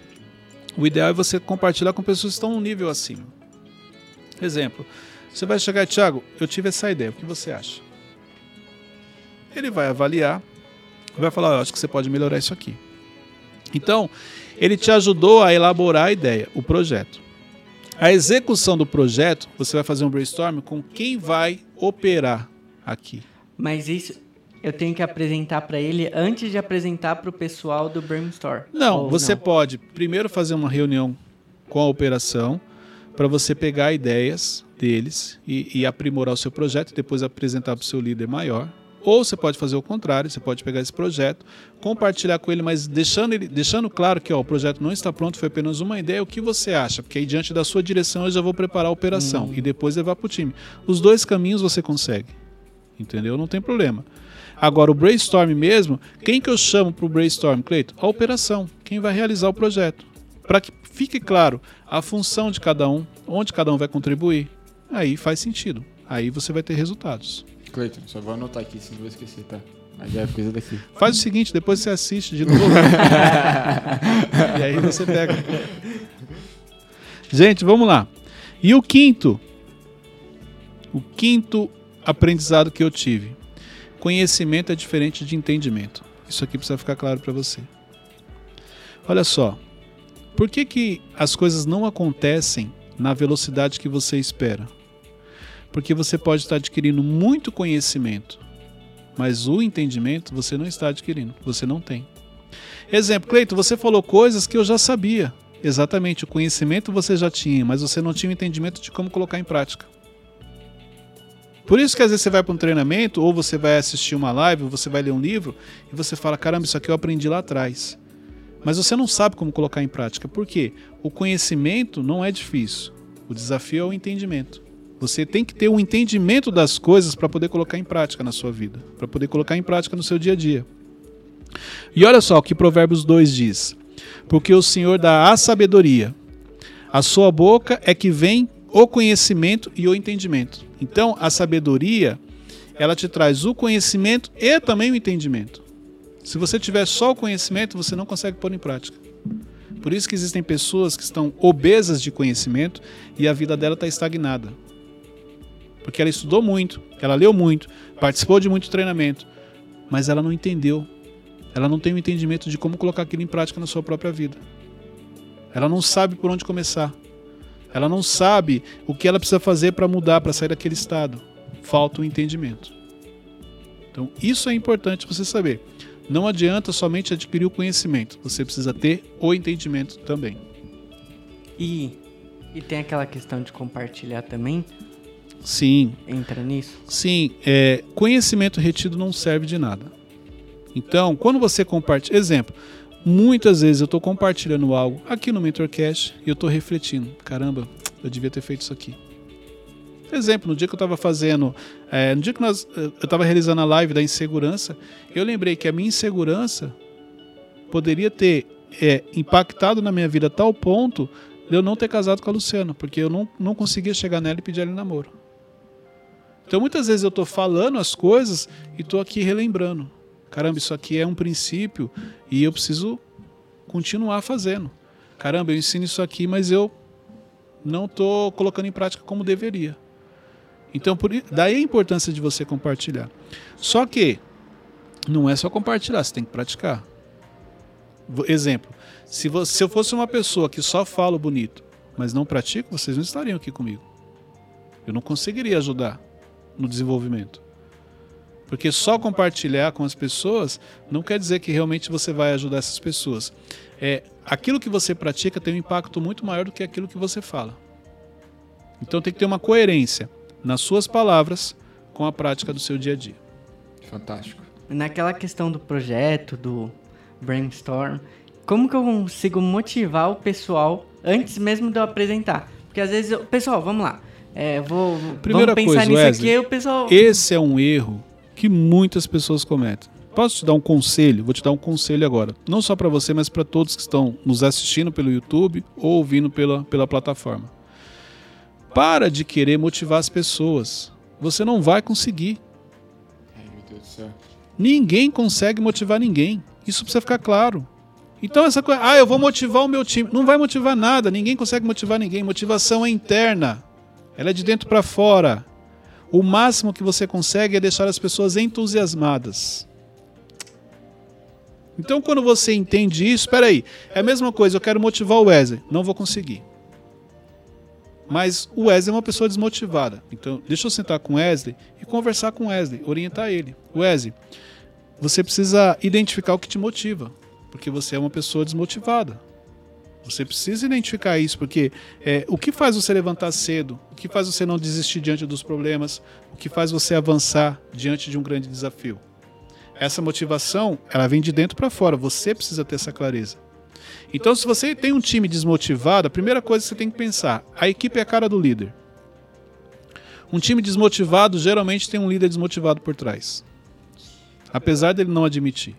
o ideal é você compartilhar com pessoas que estão um nível acima. Exemplo, você vai chegar, Thiago, eu tive essa ideia, o que você acha? Ele vai avaliar, vai falar, eu acho que você pode melhorar isso aqui. Então, ele te ajudou a elaborar a ideia, o projeto. A execução do projeto, você vai fazer um brainstorm com quem vai operar aqui. Mas isso eu tenho que apresentar pra ele antes de apresentar pro pessoal do brainstorm. Não, você não? pode primeiro fazer uma reunião com a operação para você pegar ideias deles e, e aprimorar o seu projeto depois apresentar para o seu líder maior. Ou você pode fazer o contrário, você pode pegar esse projeto, compartilhar com ele, mas deixando, ele, deixando claro que ó, o projeto não está pronto, foi apenas uma ideia, o que você acha? Porque aí diante da sua direção eu já vou preparar a operação e depois levar para o time. Os dois caminhos você consegue, entendeu? Não tem problema. Agora, o brainstorm mesmo, quem que eu chamo para o brainstorm, Cleiton? A operação, quem vai realizar o projeto. Para que fique claro a função de cada um, onde cada um vai contribuir. Aí faz sentido. Aí você vai ter resultados. Cleiton, só vou anotar aqui, senão vou esquecer, tá? Mas é coisa daqui. Faz o seguinte, depois você assiste de novo. e aí você pega. Gente, vamos lá. E o quinto, o quinto aprendizado que eu tive. Conhecimento é diferente de entendimento. Isso aqui precisa ficar claro para você. Olha só. Por que, que as coisas não acontecem na velocidade que você espera? Porque você pode estar adquirindo muito conhecimento, mas o entendimento você não está adquirindo, você não tem. Exemplo, Cleito, você falou coisas que eu já sabia. Exatamente, o conhecimento você já tinha, mas você não tinha o entendimento de como colocar em prática. Por isso que às vezes você vai para um treinamento, ou você vai assistir uma live, ou você vai ler um livro, e você fala: caramba, isso aqui eu aprendi lá atrás. Mas você não sabe como colocar em prática. Por quê? O conhecimento não é difícil. O desafio é o entendimento. Você tem que ter um entendimento das coisas para poder colocar em prática na sua vida, para poder colocar em prática no seu dia a dia. E olha só o que Provérbios 2 diz: Porque o Senhor dá a sabedoria, a sua boca é que vem o conhecimento e o entendimento. Então, a sabedoria, ela te traz o conhecimento e também o entendimento. Se você tiver só o conhecimento, você não consegue pôr em prática. Por isso que existem pessoas que estão obesas de conhecimento e a vida dela está estagnada. Porque ela estudou muito, ela leu muito, participou de muito treinamento, mas ela não entendeu. Ela não tem o um entendimento de como colocar aquilo em prática na sua própria vida. Ela não sabe por onde começar. Ela não sabe o que ela precisa fazer para mudar, para sair daquele estado. Falta o entendimento. Então, isso é importante você saber. Não adianta somente adquirir o conhecimento, você precisa ter o entendimento também. E, e tem aquela questão de compartilhar também? Sim. Entra nisso? Sim. É, conhecimento retido não serve de nada. Então, quando você compartilha. Exemplo, muitas vezes eu estou compartilhando algo aqui no MentorCast e eu estou refletindo: caramba, eu devia ter feito isso aqui. Exemplo, no dia que eu estava fazendo, é, no dia que nós, eu estava realizando a live da insegurança, eu lembrei que a minha insegurança poderia ter é, impactado na minha vida a tal ponto de eu não ter casado com a Luciana, porque eu não, não conseguia chegar nela e pedir ela namoro. Então muitas vezes eu estou falando as coisas e estou aqui relembrando. Caramba, isso aqui é um princípio e eu preciso continuar fazendo. Caramba, eu ensino isso aqui, mas eu não estou colocando em prática como deveria. Então, por, daí a importância de você compartilhar. Só que não é só compartilhar, você tem que praticar. Exemplo, se, você, se eu fosse uma pessoa que só falo bonito, mas não pratico, vocês não estariam aqui comigo. Eu não conseguiria ajudar no desenvolvimento. Porque só compartilhar com as pessoas não quer dizer que realmente você vai ajudar essas pessoas. É, aquilo que você pratica tem um impacto muito maior do que aquilo que você fala. Então tem que ter uma coerência nas suas palavras com a prática do seu dia a dia. Fantástico. Naquela questão do projeto, do brainstorm, como que eu consigo motivar o pessoal antes mesmo de eu apresentar? Porque às vezes, eu, pessoal, vamos lá. É, vou Primeira vamos pensar coisa, nisso Wesley, aqui, o pessoal. Esse é um erro que muitas pessoas cometem. Posso te dar um conselho? Vou te dar um conselho agora. Não só para você, mas para todos que estão nos assistindo pelo YouTube ou ouvindo pela, pela plataforma. Para de querer motivar as pessoas. Você não vai conseguir. Ai, meu Deus do céu. Ninguém consegue motivar ninguém. Isso precisa ficar claro. Então essa coisa, ah, eu vou motivar o meu time. Não vai motivar nada. Ninguém consegue motivar ninguém. Motivação é interna. Ela é de dentro para fora. O máximo que você consegue é deixar as pessoas entusiasmadas. Então, quando você entende isso, espera aí, é a mesma coisa. Eu quero motivar o Wesley, não vou conseguir. Mas o Wesley é uma pessoa desmotivada. Então, deixa eu sentar com o Wesley e conversar com o Wesley, orientar ele. Wesley, você precisa identificar o que te motiva, porque você é uma pessoa desmotivada. Você precisa identificar isso, porque é, o que faz você levantar cedo, o que faz você não desistir diante dos problemas, o que faz você avançar diante de um grande desafio. Essa motivação, ela vem de dentro para fora, você precisa ter essa clareza. Então, se você tem um time desmotivado, a primeira coisa que você tem que pensar, a equipe é a cara do líder. Um time desmotivado geralmente tem um líder desmotivado por trás. Apesar dele não admitir.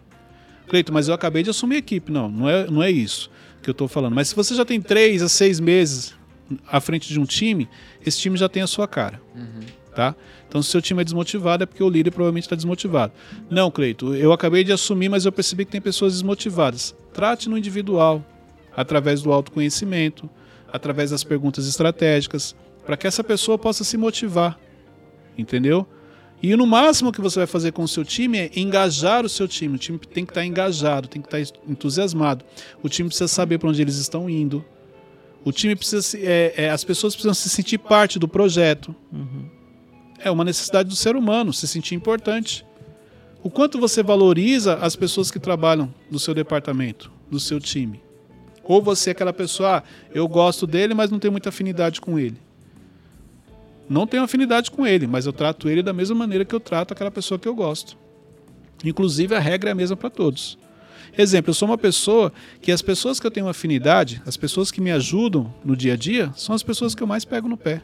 Cleito, mas eu acabei de assumir a equipe. Não, não é, não é isso que eu estou falando. Mas se você já tem três a seis meses à frente de um time, esse time já tem a sua cara. Uhum. Tá? Então, se o seu time é desmotivado, é porque o líder provavelmente está desmotivado. Não, Cleito, eu acabei de assumir, mas eu percebi que tem pessoas desmotivadas. Trate no individual, através do autoconhecimento, através das perguntas estratégicas, para que essa pessoa possa se motivar. Entendeu? E no máximo que você vai fazer com o seu time é engajar o seu time. O time tem que estar engajado, tem que estar entusiasmado. O time precisa saber para onde eles estão indo. O time precisa é, é, as pessoas precisam se sentir parte do projeto. Uhum. É uma necessidade do ser humano se sentir importante. O quanto você valoriza as pessoas que trabalham no seu departamento, no seu time. Ou você é aquela pessoa, ah, eu gosto dele, mas não tenho muita afinidade com ele. Não tenho afinidade com ele, mas eu trato ele da mesma maneira que eu trato aquela pessoa que eu gosto. Inclusive, a regra é a mesma para todos. Exemplo, eu sou uma pessoa que as pessoas que eu tenho afinidade, as pessoas que me ajudam no dia a dia, são as pessoas que eu mais pego no pé.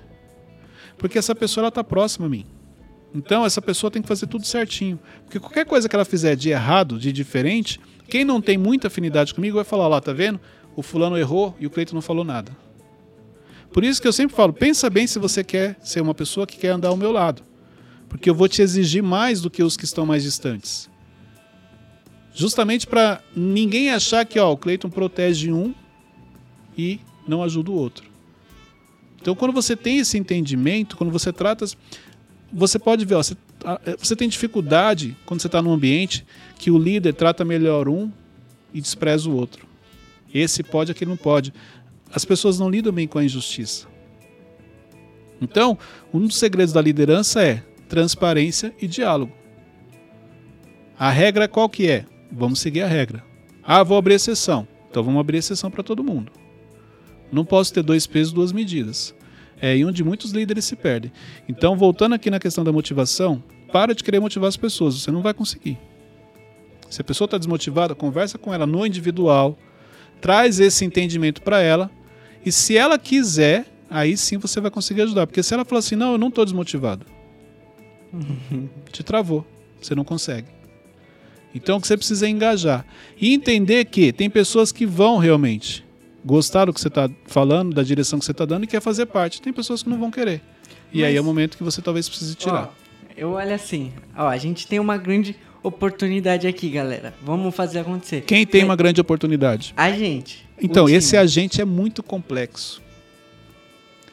Porque essa pessoa está próxima a mim. Então, essa pessoa tem que fazer tudo certinho. Porque qualquer coisa que ela fizer de errado, de diferente, quem não tem muita afinidade comigo vai falar: lá, tá vendo? O fulano errou e o Cleito não falou nada. Por isso que eu sempre falo: pensa bem se você quer ser uma pessoa que quer andar ao meu lado. Porque eu vou te exigir mais do que os que estão mais distantes. Justamente para ninguém achar que ó, o Cleiton protege um e não ajuda o outro. Então, quando você tem esse entendimento, quando você trata. Você pode ver, ó, você, é, você tem dificuldade quando você está num ambiente que o líder trata melhor um e despreza o outro. Esse pode, aquele não pode. As pessoas não lidam bem com a injustiça. Então, um dos segredos da liderança é transparência e diálogo. A regra qual que é? Vamos seguir a regra. Ah, vou abrir exceção. Então vamos abrir exceção para todo mundo. Não posso ter dois pesos, duas medidas. É aí onde muitos líderes se perdem. Então, voltando aqui na questão da motivação, para de querer motivar as pessoas, você não vai conseguir. Se a pessoa está desmotivada, conversa com ela no individual, traz esse entendimento para ela, e se ela quiser, aí sim você vai conseguir ajudar. Porque se ela falar assim, não, eu não estou desmotivado, te travou, você não consegue. Então o que você precisa é engajar. E entender que tem pessoas que vão realmente gostar do que você está falando, da direção que você está dando e quer fazer parte. Tem pessoas que não vão querer. E Mas, aí é o momento que você talvez precise tirar. Ó, eu olho assim, ó, a gente tem uma grande oportunidade aqui, galera. Vamos fazer acontecer. Quem tem é... uma grande oportunidade? A gente. Então, esse agente é muito complexo.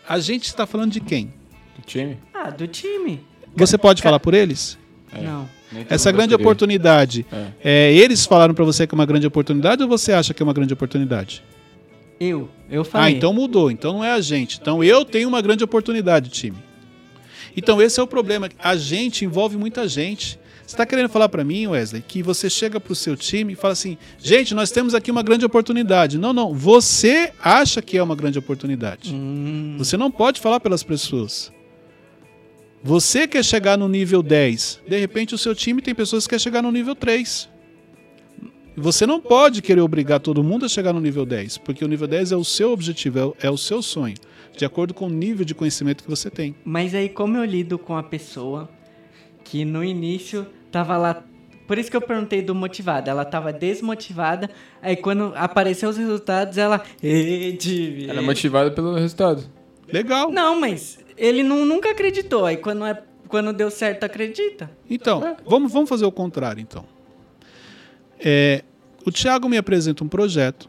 A gente está falando de quem? Do time. Ah, do time. Você pode falar por eles? É. Não. Essa grande oportunidade, é. É, eles falaram para você que é uma grande oportunidade ou você acha que é uma grande oportunidade? Eu, eu falei. Ah, então mudou. Então não é a gente. Então eu tenho uma grande oportunidade, time. Então esse é o problema. A gente envolve muita gente. Você está querendo falar para mim, Wesley, que você chega para o seu time e fala assim: gente, nós temos aqui uma grande oportunidade. Não, não. Você acha que é uma grande oportunidade. Hum. Você não pode falar pelas pessoas. Você quer chegar no nível 10, de repente o seu time tem pessoas que querem chegar no nível 3. E você não pode querer obrigar todo mundo a chegar no nível 10, porque o nível 10 é o seu objetivo, é o é seu sonho, de acordo com o nível de conhecimento que você tem. Mas aí, como eu lido com a pessoa que no início tava lá. Por isso que eu perguntei do motivado. Ela tava desmotivada, aí quando apareceu os resultados, ela. Ela é motivada pelo resultado. Legal. Não, mas ele não, nunca acreditou. Aí quando, é, quando deu certo, acredita. Então, é. vamos, vamos fazer o contrário, então. É, o Thiago me apresenta um projeto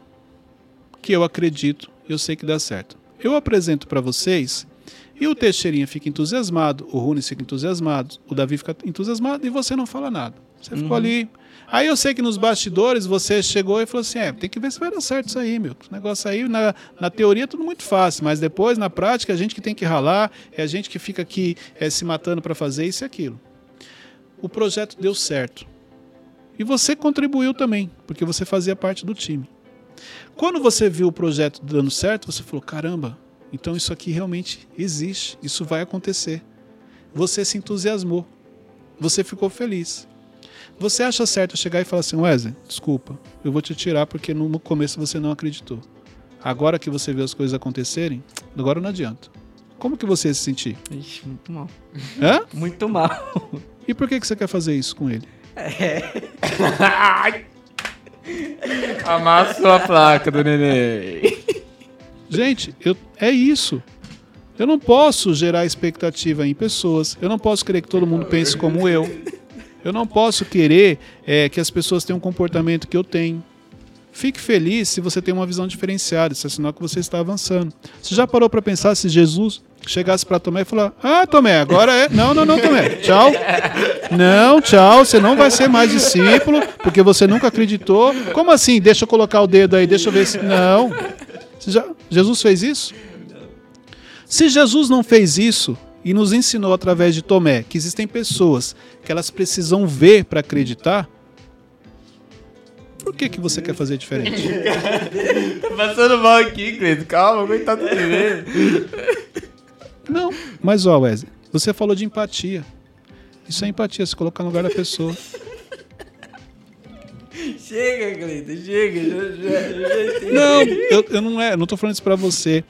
que eu acredito, eu sei que dá certo. Eu apresento para vocês e o Teixeirinha fica entusiasmado, o Rune fica entusiasmado, o Davi fica entusiasmado e você não fala nada. Você ficou uhum. ali. Aí eu sei que nos bastidores você chegou e falou assim: é, tem que ver se vai dar certo isso aí, meu. O negócio aí, na, na teoria, é tudo muito fácil, mas depois, na prática, a gente que tem que ralar, é a gente que fica aqui é, se matando para fazer isso e aquilo. O projeto deu certo. E você contribuiu também, porque você fazia parte do time. Quando você viu o projeto dando certo, você falou: caramba, então isso aqui realmente existe, isso vai acontecer. Você se entusiasmou, você ficou feliz. Você acha certo chegar e falar assim, Wesley, desculpa, eu vou te tirar porque no começo você não acreditou. Agora que você vê as coisas acontecerem, agora não adianta. Como que você se sentir? Ixi, muito mal. Hã? Muito mal. E por que, que você quer fazer isso com ele? É. Amassou a placa do neném. Gente, eu, é isso. Eu não posso gerar expectativa em pessoas. Eu não posso querer que todo mundo pense como eu. Eu não posso querer é, que as pessoas tenham um comportamento que eu tenho. Fique feliz se você tem uma visão diferenciada, isso é sinal que você está avançando. Você já parou para pensar se Jesus chegasse para Tomé e falar: Ah, Tomé, agora é. Não, não, não, Tomé, tchau. Não, tchau, você não vai ser mais discípulo, porque você nunca acreditou. Como assim? Deixa eu colocar o dedo aí, deixa eu ver se. Não. Já... Jesus fez isso? Se Jesus não fez isso e nos ensinou através de Tomé que existem pessoas que elas precisam ver para acreditar, por que, que você quer fazer diferente? tá passando mal aqui, Cleiton. Calma, coitado do bebê. Não. Mas, ó, Wesley, você falou de empatia. Isso é empatia, se colocar no lugar da pessoa. Chega, Cleiton, chega. Já, já, já. Não, eu, eu não é, não tô falando isso pra você.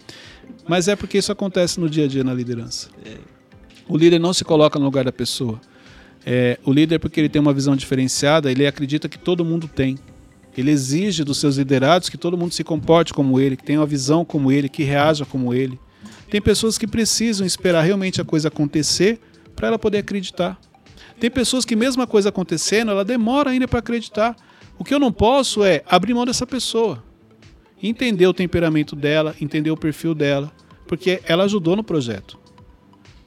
Mas é porque isso acontece no dia a dia na liderança. O líder não se coloca no lugar da pessoa. É, o líder, porque ele tem uma visão diferenciada, ele acredita que todo mundo tem. Ele exige dos seus liderados que todo mundo se comporte como ele, que tenha uma visão como ele, que reaja como ele. Tem pessoas que precisam esperar realmente a coisa acontecer para ela poder acreditar. Tem pessoas que, mesmo a coisa acontecendo, ela demora ainda para acreditar. O que eu não posso é abrir mão dessa pessoa, entender o temperamento dela, entender o perfil dela, porque ela ajudou no projeto.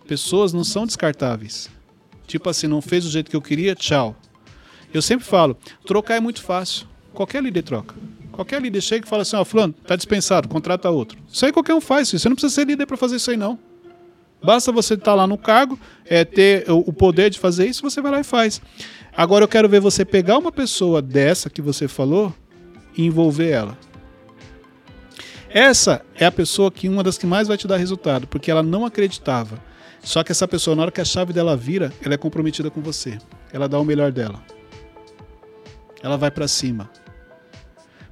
Pessoas não são descartáveis. Tipo assim, não fez do jeito que eu queria, tchau. Eu sempre falo, trocar é muito fácil. Qualquer líder troca. Qualquer líder chega e fala assim, ó, fulano, tá dispensado, contrata outro. Isso aí qualquer um faz, você não precisa ser líder para fazer isso aí não. Basta você estar lá no cargo, é, ter o o poder de fazer isso, você vai lá e faz. Agora eu quero ver você pegar uma pessoa dessa que você falou e envolver ela. Essa é a pessoa que uma das que mais vai te dar resultado, porque ela não acreditava. Só que essa pessoa, na hora que a chave dela vira, ela é comprometida com você. Ela dá o melhor dela. Ela vai para cima.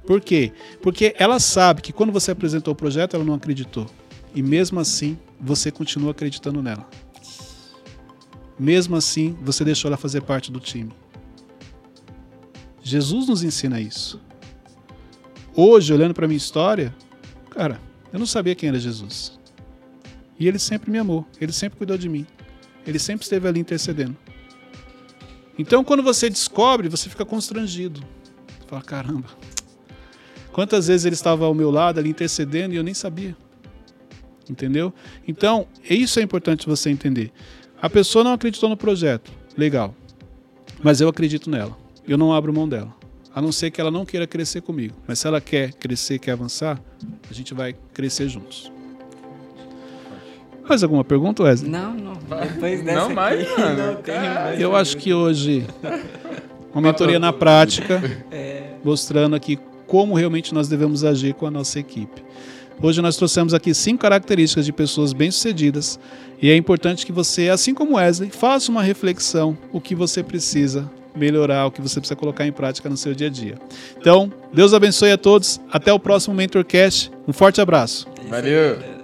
Por quê? Porque ela sabe que quando você apresentou o projeto, ela não acreditou. E mesmo assim, você continua acreditando nela. Mesmo assim, você deixou ela fazer parte do time. Jesus nos ensina isso. Hoje, olhando para minha história, cara, eu não sabia quem era Jesus. E ele sempre me amou, ele sempre cuidou de mim. Ele sempre esteve ali intercedendo. Então, quando você descobre, você fica constrangido. Você fala, caramba, quantas vezes ele estava ao meu lado ali intercedendo e eu nem sabia. Entendeu? Então, isso é importante você entender. A pessoa não acreditou no projeto, legal. Mas eu acredito nela. Eu não abro mão dela. A não ser que ela não queira crescer comigo. Mas se ela quer crescer, quer avançar, a gente vai crescer juntos. Mais alguma pergunta, Wesley? Não, não. Depois dessa Não mais, aqui, mano. não tem mais. Eu acho que hoje uma mentoria na prática, É, mostrando aqui como realmente nós devemos agir com a nossa equipe. Hoje nós trouxemos aqui cinco características de pessoas bem-sucedidas e é importante que você, assim como Wesley, faça uma reflexão o que você precisa melhorar, o que você precisa colocar em prática no seu dia a dia. Então, Deus abençoe a todos. Até o próximo Mentorcast. Um forte abraço. Valeu.